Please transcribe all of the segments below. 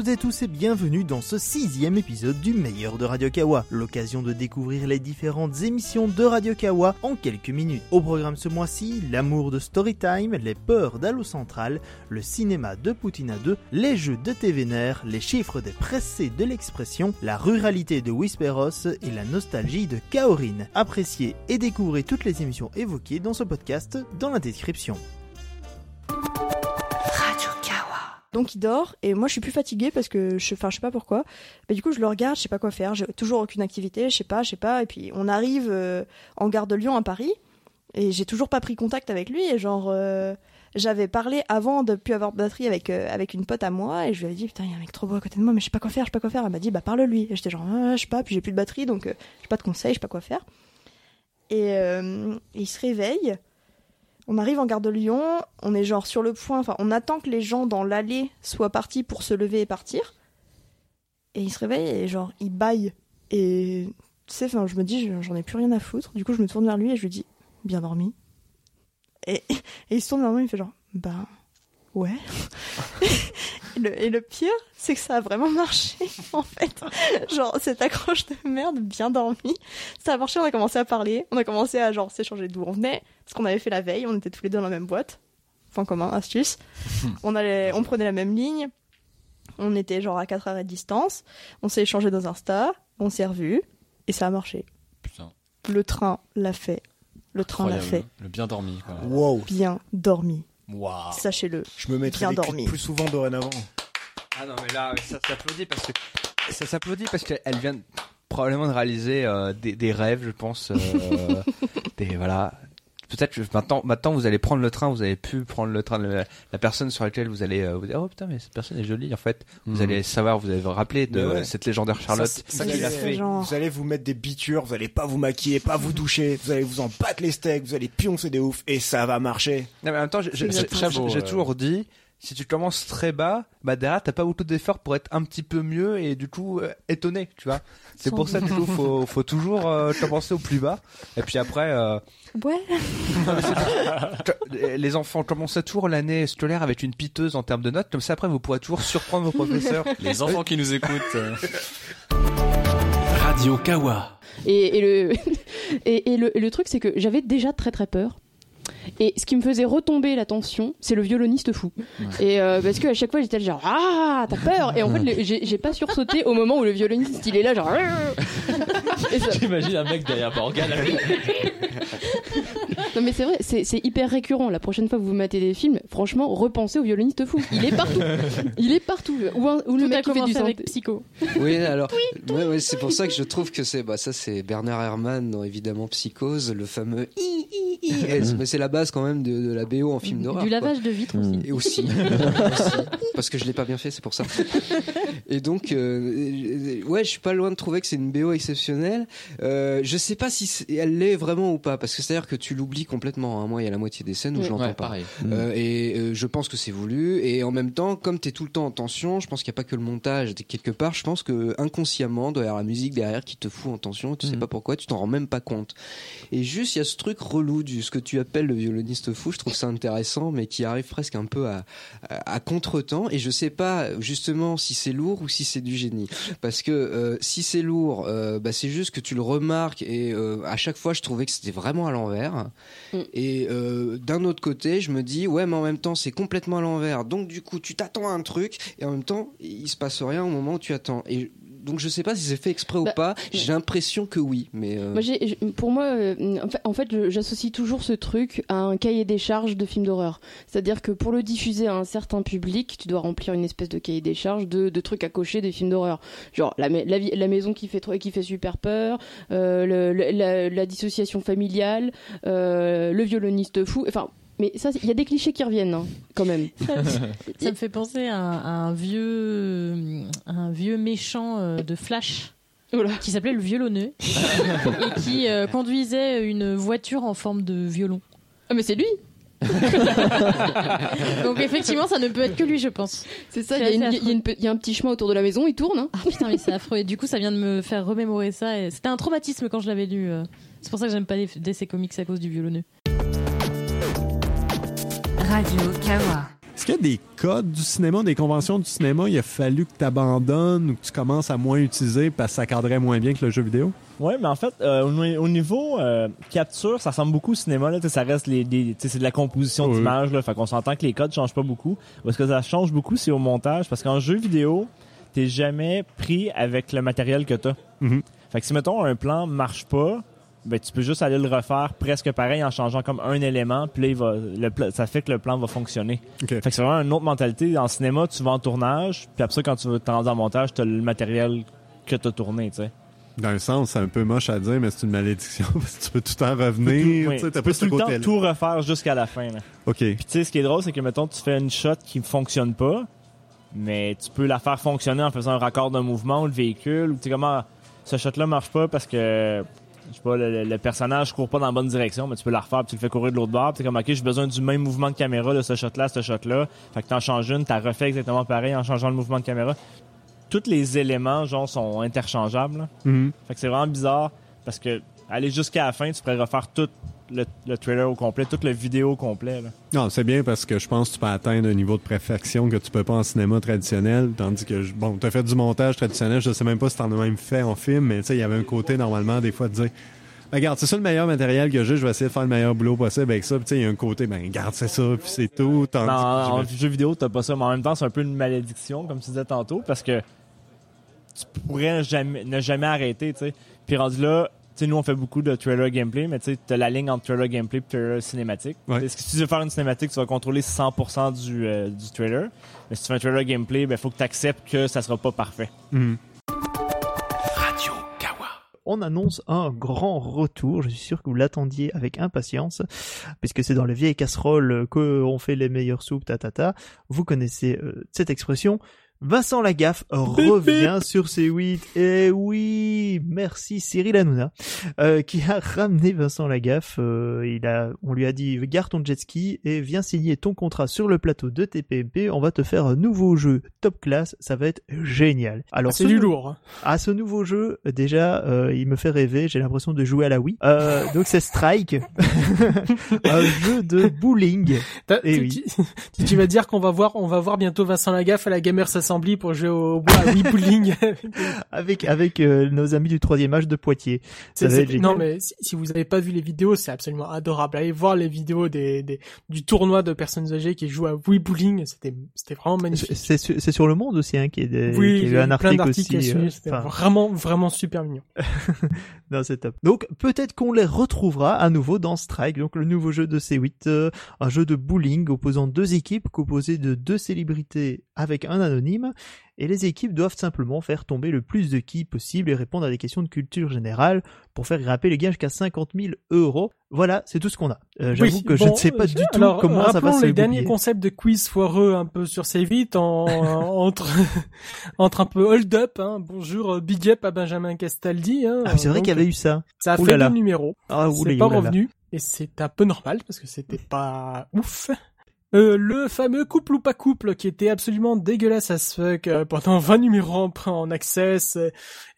et tous et bienvenue dans ce sixième épisode du meilleur de Radio Kawa, l'occasion de découvrir les différentes émissions de Radio Kawa en quelques minutes. Au programme ce mois-ci, l'amour de Storytime, les peurs d'Allo Central, le cinéma de Poutine 2, les jeux de TVNR, les chiffres des pressés de l'expression, la ruralité de Whisperos et la nostalgie de Kaorin. Appréciez et découvrez toutes les émissions évoquées dans ce podcast dans la description. Donc il dort et moi je suis plus fatiguée parce que je, enfin je sais pas pourquoi. Mais du coup je le regarde, je sais pas quoi faire, j'ai toujours aucune activité, je sais pas, je sais pas. Et puis on arrive euh, en gare de Lyon à Paris et j'ai toujours pas pris contact avec lui et genre euh, j'avais parlé avant de plus avoir de batterie avec euh, avec une pote à moi et je lui avais dit putain il y a un mec trop beau à côté de moi mais je sais pas quoi faire, je sais pas quoi faire. Elle m'a dit bah parle lui. Et j'étais genre ah, je sais pas, puis j'ai plus de batterie donc euh, j'ai pas de conseils, je sais pas quoi faire. Et il se réveille. On arrive en gare de Lyon, on est genre sur le point, enfin on attend que les gens dans l'allée soient partis pour se lever et partir. Et il se réveille et genre il baille. Et tu sais, enfin je me dis j'en ai plus rien à foutre. Du coup je me tourne vers lui et je lui dis bien dormi. Et, et il se tourne vers moi, il fait genre bah ouais. et, le, et le pire, c'est que ça a vraiment marché en fait. Genre cette accroche de merde, bien dormi. Ça a marché, on a commencé à parler, on a commencé à genre s'échanger d'où on venait, ce qu'on avait fait la veille, on était tous les deux dans la même boîte. Point commun, astuce. on, allait, on prenait la même ligne, on était genre à 4 arrêts de distance, on s'est échangé dans Insta, on s'est revus, et ça a marché. Putain. Le train l'a fait. Le train l'a fait. Le bien dormi. Quoi. Wow. Bien dormi. Waouh. Sachez-le. Je me mettrai Bien des dormi. clips plus souvent dorénavant. Ah non mais là ça s'applaudit parce que ça s'applaudit parce qu'elle vient probablement de réaliser euh, des, des rêves je pense euh, des voilà peut-être maintenant maintenant vous allez prendre le train vous avez pu prendre le train la, la personne sur laquelle vous allez euh, vous dire oh putain mais cette personne est jolie en fait vous Mhm. allez savoir vous allez vous rappeler de ouais. cette légendaire Charlotte Ça, c'est- ça Oui, qu'il a c'est fait. genre- Vous allez vous mettre des bitures, vous allez pas vous maquiller, pas vous doucher, vous allez vous en battre les steaks, vous allez pioncer des ouf et ça va marcher. Non, mais en même temps, j'ai- euh. toujours dit, si tu commences très bas, bah derrière t'as pas beaucoup d'efforts pour être un petit peu mieux et du coup euh, étonné, tu vois. C'est pour ça qu'il faut, faut, faut toujours euh, commencer au plus bas. Et puis après, euh, Ouais. les enfants commencez toujours l'année scolaire avec une piteuse en termes de notes, comme ça après vous pourrez toujours surprendre vos professeurs. Les enfants qui nous écoutent. euh, Radio Kawa. Et, et le, et, et le, et le truc, c'est que j'avais déjà très très peur. Et ce qui me faisait retomber la tension, c'est le violoniste fou. Et euh, parce que à chaque fois j'étais genre ah t'as peur. Et en fait j'ai pas sursauté au moment où le violoniste il est là genre. Ça- J'imagine un mec derrière Morgan. non mais c'est vrai, c'est hyper récurrent. La prochaine fois que vous matez des films, franchement repensez au violoniste fou. Il est partout. Il est partout. Ou, un- ou le mec qui fait du avec. Psycho. Oui, alors, ouais, ouais, c'est pour ça que je trouve que c'est, bah, ça, c'est Bernard Herrmann dans évidemment Psychose, le fameux i, i, i, S. mais c'est la base quand même de, de la BO en film d'horreur. Du quoi. lavage de vitres aussi. Et aussi, aussi, parce que je l'ai pas bien fait, c'est pour ça. Et donc, euh, ouais, je suis pas loin de trouver que c'est une BO exceptionnelle. Euh, je sais pas si elle l'est vraiment ou pas, parce que c'est à dire que tu l'oublies complètement. hein. Moi, il y a la moitié des scènes où Ouais. je l'entends Ouais, pas. pareil. Euh, et euh, je pense que c'est voulu. Et en même temps, comme tu es tout le temps en tension, je pense qu'il n'y a pas que le montage. Quelque part, je pense que inconsciemment, doit y avoir la musique derrière qui te fout en tension. Tu sais Mhm. pas pourquoi, tu t'en rends même pas compte. Et juste, il y a ce truc relou du ce que tu appelles le violoniste fou. Je trouve ça intéressant, mais qui arrive presque un peu à, à, à contre-temps. Et je sais pas justement si c'est lourd ou si c'est du génie. Parce que euh, si c'est lourd, euh, bah, c'est juste que tu le remarques. Et euh, à chaque fois, je trouvais que c'était vraiment à l'envers. Mm. Et euh, d'un autre côté, je me dis, ouais, mais en même temps, c'est complètement à l'envers. Donc, du coup, tu t'attends à un truc, et en même temps, il se passe rien au moment où tu attends. Donc, je sais pas si c'est fait exprès ou Bah, pas. J'ai l'impression que oui, mais. euh, Moi, pour moi, euh, en fait, j'associe toujours ce truc à un cahier des charges de film d'horreur. C'est-à-dire que pour le diffuser à un certain public, tu dois remplir une espèce de cahier des charges de, de trucs à cocher des films d'horreur. Genre la, maison qui fait, trop- qui fait super peur, euh, le- la, la dissociation familiale, le violoniste fou. Enfin, mais ça, il y a des clichés qui reviennent hein, quand même. Ça me fait penser à, un- à un vieux, un vieux méchant euh, de Flash qui s'appelait le violonneux et qui euh, conduisait une voiture en forme de violon. Ah, mais c'est lui Donc effectivement, ça ne peut être que lui, je pense. C'est ça, il y, a y y un petit chemin autour de la maison, il tourne. hein. Ah putain, mais c'est affreux. Et du coup, ça vient de me faire remémorer ça. C'était un traumatisme quand je l'avais lu. euh. C'est pour ça que j'aime pas les DC Comics à cause du violonneux. Radio Kawa. Est-ce qu'il y a des codes du cinéma, des conventions du cinéma, il a fallu que tu abandonnes ou que tu commences à moins utiliser parce que ça cadrait moins bien que le jeu vidéo? Ouais, mais en fait, euh, au, au niveau euh, capture, ça ressemble beaucoup au cinéma. Là, Tu sais, ça reste les, des- tu sais, c'est de la composition Oui. d'images. Là, fait qu'on s'entend que les codes changent pas beaucoup. Parce que ça change beaucoup, c'est au montage. Parce qu'en jeu vidéo, t'es jamais pris avec le matériel que t'as. Mhm. Fait que si mettons un plan marche pas, ben tu peux juste aller le refaire presque pareil en changeant comme un élément. Puis là, il va, le pla- ça fait que le plan va fonctionner. Fait que c'est vraiment une autre mentalité. En cinéma, tu vas en tournage, puis après ça, quand tu vas te rendre en montage, t'as le matériel que t'as tourné, tu sais. Dans un sens, c'est un peu moche à dire, mais c'est une malédiction parce que tu peux tout le temps revenir. Oui, tu tu peux tout le temps tout refaire jusqu'à la fin. Là. OK. Puis tu sais, ce qui est drôle, c'est que mettons, tu fais une shot qui ne fonctionne pas, mais tu peux la faire fonctionner en faisant un raccord d'un mouvement ou le véhicule, ou tu sais comment ce shot-là marche pas parce que je sais pas, le, personnage court pas dans la bonne direction, mais tu peux la refaire, puis tu le fais courir de l'autre bord, t'es comme ok, j'ai besoin du même mouvement de caméra de ce shot-là, ce shot-là. Fait que t'en changes une, t'as refait exactement pareil en changeant le mouvement de caméra. Tous les éléments, genre, sont interchangeables. là. Mhm. Fait que c'est vraiment bizarre parce que aller jusqu'à la fin, tu pourrais refaire tout le, le trailer au complet, toute le vidéo au complet. Là. Non, c'est bien parce que je pense que tu peux atteindre un niveau de perfection que tu peux pas en cinéma traditionnel, tandis que, je- bon, t'as fait du montage traditionnel, je sais même pas si t'en as même fait en film, mais tu sais, il y avait un côté, normalement, des fois, de dire, Ben, regarde, c'est ça le meilleur matériel que j'ai, je vais essayer de faire le meilleur boulot possible avec ça, puis tu sais, il y a un côté, ben, regarde, c'est ça, puis c'est tout, tandis Non, en jeu vidéo, t'as pas ça, mais en même temps, c'est un peu une malédiction, comme tu disais tantôt, parce que tu pourrais jamais, ne jamais arrêter, tu sais. Puis rendu là, tu sais, nous, on fait beaucoup de trailer gameplay, mais tu sais, t'as la ligne entre trailer gameplay et trailer cinématique. Ouais. Si tu veux faire une cinématique, tu vas contrôler 100% du, euh, du trailer. Mais si tu fais un trailer gameplay, ben, faut que tu acceptes que ça sera pas parfait. Mhm. on annonce un grand retour. Je suis sûr que vous l'attendiez avec impatience, puisque c'est dans les vieilles casseroles qu'on fait les meilleures soupes, ta ta ta. Vous connaissez euh, cette expression. Vincent Lagaffe revient sur C8. Et oui, merci Cyril Hanouna, euh, qui a ramené Vincent Lagaffe. Euh, il a, on lui a dit, garde ton jet ski et viens signer ton contrat sur le plateau de TPMP. On va te faire un nouveau jeu top class. Ça va être génial. Alors, c'est ce du nou- lourd. hein. à ce nouveau jeu, déjà, euh, il me fait rêver. J'ai l'impression de jouer à la Wii. Euh, donc c'est Strike, un jeu de bowling. T'as- Eh tu, oui. tu- tu vas dire qu'on va voir, on va voir bientôt Vincent Lagaffe à la Gamers Assembly pour jouer au bois à Wii Bowling. avec avec euh, nos amis du troisième âge de Poitiers. Ça C'est- va être non mais si, si vous avez pas vu les vidéos, c'est absolument adorable. Allez voir les vidéos des, des du tournoi de personnes âgées qui jouent à Wii Bowling, c'était c'était vraiment magnifique. C'est sur, c'est sur le monde aussi hein, qui est des, Oui, qui a il eu y a un plein article aussi. euh, c'était vraiment vraiment super mignon. Non, c'est top. Donc peut-être qu'on les retrouvera à nouveau dans Strike, donc le nouveau jeu de C8, euh, un jeu de bowling opposant deux équipes composées de deux célébrités avec un anonyme, et les équipes doivent simplement faire tomber le plus de quilles possible et répondre à des questions de culture générale pour faire grimper les gains jusqu'à 50 000 euros. Voilà, c'est tout ce qu'on a. Euh, J'avoue Oui, que je ne sais pas du tout alors, comment ça va se les derniers concepts de quiz foireux un peu sur C8 en, entre entre un peu hold up. Hein. Bonjour, euh, big up à Benjamin Castaldi. Hein. Ah, c'est vrai qu'il y avait eu ça. Ça a Ouh fait deux numéros. Ah, c'est oulala, pas oulala. revenu et c'est un peu normal parce que c'était pas ouf. Euh, le fameux couple ou pas couple qui était absolument dégueulasse à ce fuck euh, pendant 20 numéros en, access euh,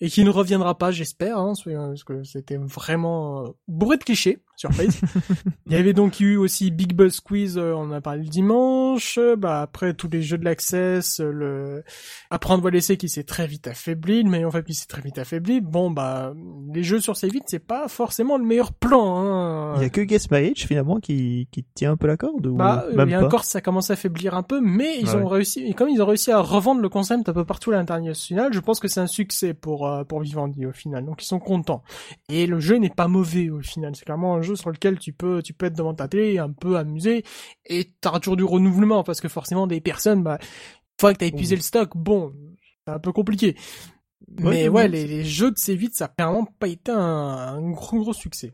et qui ne reviendra pas j'espère hein, parce que c'était vraiment euh, bourré de clichés surprise il y avait donc eu aussi Big Buzz Quiz euh, on en a parlé le dimanche bah après tous les jeux de l'access euh, le apprendre à laisser qui s'est très vite affaibli le meilleur fait qui s'est très vite affaibli bon bah les jeux sur C8 c'est pas forcément le meilleur plan hein. Il y a que Guess My Age finalement qui, qui tient un peu la corde ou Bah, même et pas encore, ça commence à faiblir un peu, mais ils Ah ont ouais. réussi, et comme ils ont réussi à revendre le concept un peu partout à l'international, je pense que c'est un succès pour, euh, pour Vivendi au final. Donc ils sont contents. Et le jeu n'est pas mauvais au final. C'est clairement un jeu sur lequel tu peux, tu peux être devant ta télé, un peu amusé, et t'as toujours du renouvellement, parce que forcément des personnes, bah, une fois que t'as épuisé le stock, bon, c'est un peu compliqué. Ouais, Mais ouais, les, les jeux de C8, ça a clairement pas été un, un gros gros succès.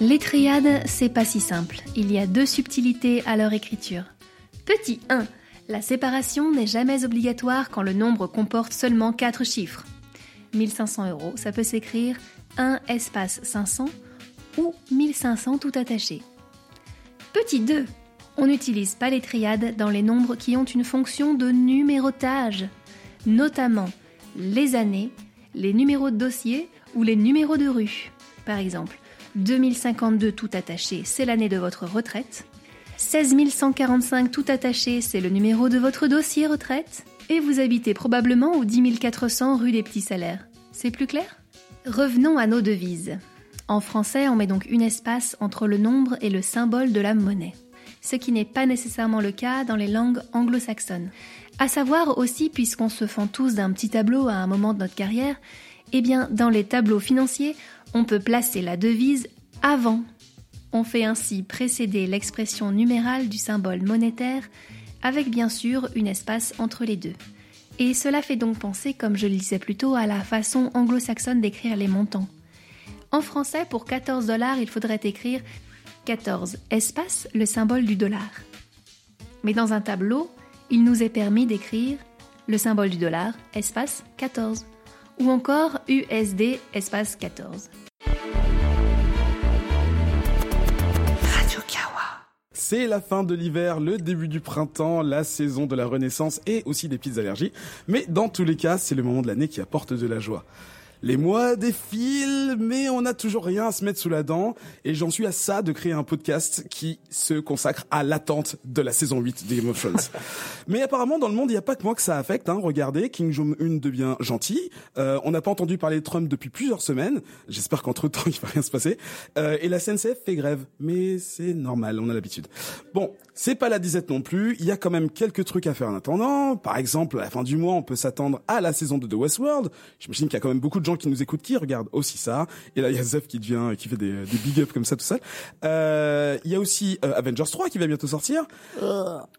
Les triades, c'est pas si simple. Il y a deux subtilités à leur écriture. Petit 1. La séparation n'est jamais obligatoire quand le nombre comporte seulement 4 chiffres. 1500 euros, ça peut s'écrire 1 espace 500 ou 1500 tout attaché. Petit 2. On n'utilise pas les triades dans les nombres qui ont une fonction de numérotage, notamment les années, les numéros de dossier ou les numéros de rue. Par exemple, 2052 tout attaché, c'est l'année de votre retraite. 16145 tout attaché, c'est le numéro de votre dossier retraite. Et vous habitez probablement au 10400 rue des Petits Salaires. C'est plus clair? Revenons à nos devises. En français, on met donc une espace entre le nombre et le symbole de la monnaie, ce qui n'est pas nécessairement le cas dans les langues anglo-saxonnes. À savoir aussi, puisqu'on se fend tous d'un petit tableau à un moment de notre carrière, eh bien, dans les tableaux financiers, on peut placer la devise avant. On fait ainsi précéder l'expression numérale du symbole monétaire, avec bien sûr une espace entre les deux. Et cela fait donc penser, comme je le disais plus tôt, à la façon anglo-saxonne d'écrire les montants. En français, pour 14 dollars, il faudrait écrire 14 espace le symbole du dollar. Mais dans un tableau, il nous est permis d'écrire le symbole du dollar espace 14 ou encore USD espace 14. C'est la fin de l'hiver, le début du printemps, la saison de la renaissance et aussi des petites allergies. Mais dans tous les cas, c'est le moment de l'année qui apporte de la joie. Les mois défilent, mais on n'a toujours rien à se mettre sous la dent. Et j'en suis à ça de créer un podcast qui se consacre à l'attente de la saison 8 de Game of Thrones. mais apparemment, dans le monde, il n'y a pas que moi que ça affecte. Hein. Regardez, King Jong-un devient gentil. Euh, on n'a pas entendu parler de Trump depuis plusieurs semaines. J'espère qu'entre-temps, il va rien se passer. Euh, et la SNCF fait grève. Mais c'est normal, on a l'habitude. Bon, c'est pas la disette non plus. Il y a quand même quelques trucs à faire en attendant. Par exemple, à la fin du mois, on peut s'attendre à la saison 2 de Westworld. J'imagine qu'il y a quand même beaucoup de gens qui nous écoutent qui regardent aussi ça. Et là, il y a Zef qui devient, qui fait des, des big up comme ça tout seul. Euh, il y a aussi euh, Avengers 3 qui va bientôt sortir.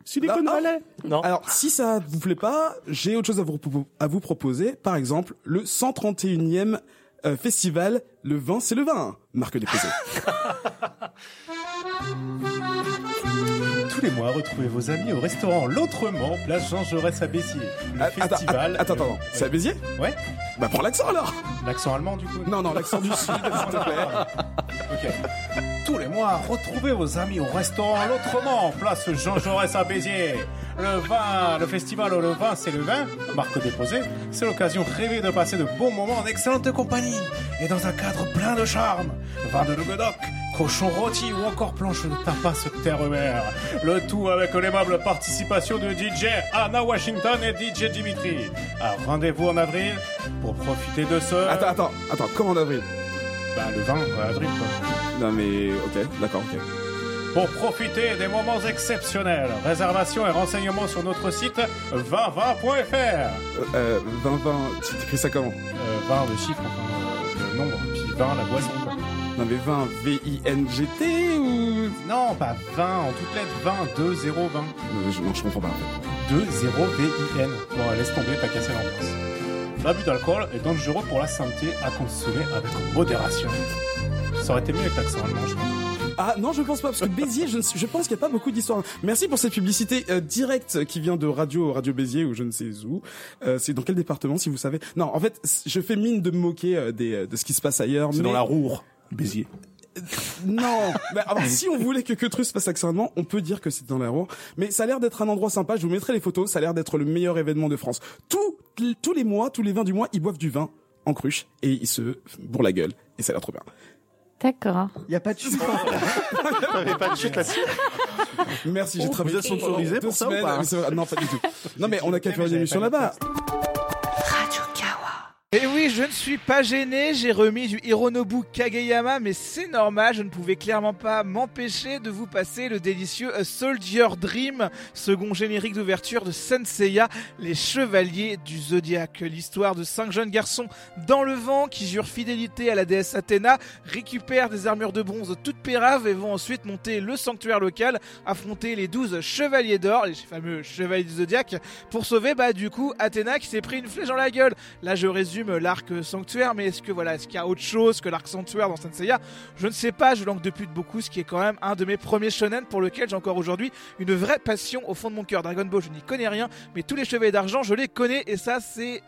Silicon Ah, Valley. Non. Alors, si ça vous plaît pas, j'ai autre chose à vous, propo- à vous proposer. Par exemple, le 131e euh, festival, le vin, c'est le vin, marque déposée. Tous les mois, retrouvez vos amis au restaurant L'Autrement, place Jean Jaurès à Béziers. Le Ah, attends, festival. attends, attends, attends. C'est à Béziers? Ouais. Bah, prends l'accent alors L'accent allemand, du coup Non, non, l'accent du sud, s'il te plaît. Ok. Tous les mois, retrouvez vos amis au restaurant L'Autrement, place Jean Jaurès à Béziers. Le vin, le festival Le Vin, c'est le vin, marque déposée. C'est l'occasion rêvée de passer de bons moments en excellente compagnie et dans un cadre plein de charme. Vin de Languedoc, cochon rôti ou encore planche de tapas terre-mer. Le tout avec l'aimable participation de DJ Anna Washington et DJ Dimitri. Alors rendez-vous en avril pour profiter de ce... Attends, attends, attends, comment en avril Bah le 20 avril quoi. Non mais, ok, d'accord, ok. Pour profiter des moments exceptionnels, réservation et renseignements sur notre site 2020.fr. Euh, euh, 20, 20, tu écris ça comment Euh, 20 le chiffre, enfin, euh, le nombre, puis 20 la boisson quoi. Non mais 20, V-I-N-G-T ou... Non, pas 20, en toutes lettres, 20, 2, 0, 20. Non, je, non, je comprends pas en fait. 2, 0, V-I-N. Bon, laisse tomber, pas casser l'ambiance. L'abus d'alcool est dangereux pour la santé à consommer avec modération. Ça aurait été mieux avec l'accent allemand, je pense. Ah non, je pense pas parce que Béziers, je, ne suis- je pense qu'il n'y a pas beaucoup d'histoires. Merci pour cette publicité euh, directe qui vient de Radio Radio Béziers ou je ne sais où. Euh, c'est dans quel département si vous savez? Non, en fait, je fais mine de me moquer euh, des, euh, de ce qui se passe ailleurs. C'est mais- dans la Roure, Béziers. Non, mais alors, si on voulait que Queutru se passe accessoirement, on peut dire que c'est dans la Roure. Mais ça a l'air d'être un endroit sympa. Je vous mettrai les photos. Ça a l'air d'être le meilleur événement de France. Tous, tous les mois, tous les 20 du mois, ils boivent du vin en cruche et ils se bourrent la gueule. Et ça a l'air trop bien. D'accord. Il y a pas de chute. T'avais pas de chute là-dessus. Merci, j'ai travaillé vous êtes sponsorisé pour ça ou pas Non, pas du tout. Non, mais on a qu'à faire une émission là-bas. Je ne suis pas gêné, j'ai remis du Hironobu Kageyama, mais c'est normal, je ne pouvais clairement pas m'empêcher de vous passer le délicieux A Soldier Dream, second générique d'ouverture de Senseiya, les chevaliers du Zodiaque. L'histoire de cinq jeunes garçons dans le vent qui jurent fidélité à la déesse Athéna, récupèrent des armures de bronze toutes péraves et vont ensuite monter le sanctuaire local, affronter les douze chevaliers d'or, les fameux chevaliers du Zodiaque, pour sauver bah du coup Athéna qui s'est pris une flèche dans la gueule. Là je résume l'arc sanctuaire, mais est-ce que voilà, est-ce qu'il y a autre chose que l'arc sanctuaire dans Senseiya Je ne sais pas, je langue depuis de beaucoup, ce qui est quand même un de mes premiers shonen pour lequel j'ai encore aujourd'hui une vraie passion au fond de mon cœur. Dragon Ball, je n'y connais rien, mais tous les chevaliers d'argent, je les connais et ça c'est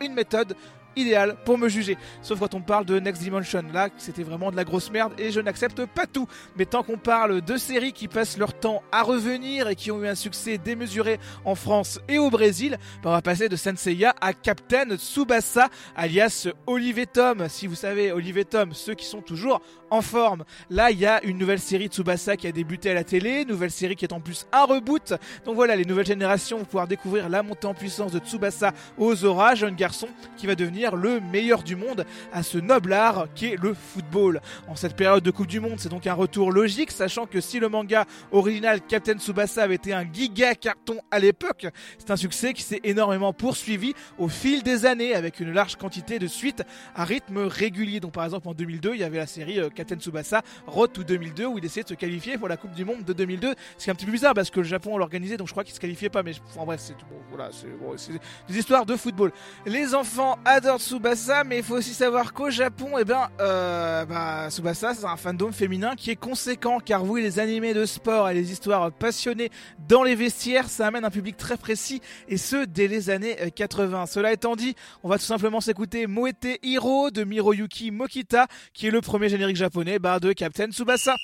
une méthode idéal pour me juger. Sauf quand on parle de Next Dimension, là, c'était vraiment de la grosse merde et je n'accepte pas tout. Mais tant qu'on parle de séries qui passent leur temps à revenir et qui ont eu un succès démesuré en France et au Brésil, bah, on va passer de Senseiya à Captain Tsubasa, alias Olivier Tom. Si vous savez, Olivier Tom, ceux qui sont toujours en forme. Là, il y a une nouvelle série Tsubasa qui a débuté à la télé, nouvelle série qui est en plus un reboot. Donc voilà, les nouvelles générations vont pouvoir découvrir la montée en puissance de Tsubasa Ozora, jeune garçon qui va devenir le meilleur du monde à ce noble art qui est le football. En cette période de Coupe du Monde, c'est donc un retour logique, sachant que si le manga original Captain Tsubasa avait été un giga carton à l'époque, c'est un succès qui s'est énormément poursuivi au fil des années avec une large quantité de suites à rythme régulier. Donc par exemple en 2002, il y avait la série euh, Captain Tsubasa Road to 2002 où il essayait de se qualifier pour la Coupe du Monde de 2002. C'est un petit peu bizarre parce que le Japon l'organisait donc je crois qu'il se qualifiait pas mais en bref, c'est des histoires de football. Les enfants adorent Tsubasa mais il faut aussi savoir qu'au Japon, eh ben euh, bah, Tsubasa c'est un fandom féminin qui est conséquent car oui, les animés de sport et les histoires passionnées dans les vestiaires, ça amène un public très précis et ce dès les années euh, 80. Cela étant dit, on va tout simplement s'écouter Moete Hiro de Miroyuki Mokita qui est le premier générique japonais bah, de Captain Tsubasa.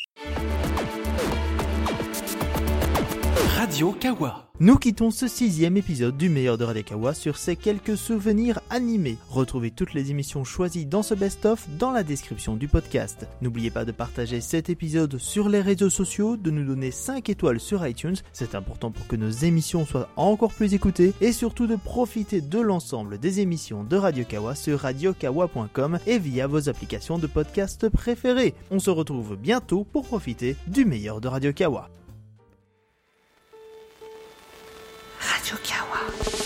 Radio Kawa. Nous quittons ce sixième épisode du meilleur de Radio Kawa sur ces quelques souvenirs animés. Retrouvez toutes les émissions choisies dans ce best-of dans la description du podcast. N'oubliez pas de partager cet épisode sur les réseaux sociaux, de nous donner 5 étoiles sur iTunes, c'est important pour que nos émissions soient encore plus écoutées, et surtout de profiter de l'ensemble des émissions de Radio Kawa sur radiokawa.com et via vos applications de podcast préférées. On se retrouve bientôt pour profiter du meilleur de Radio Kawa. Yokawa.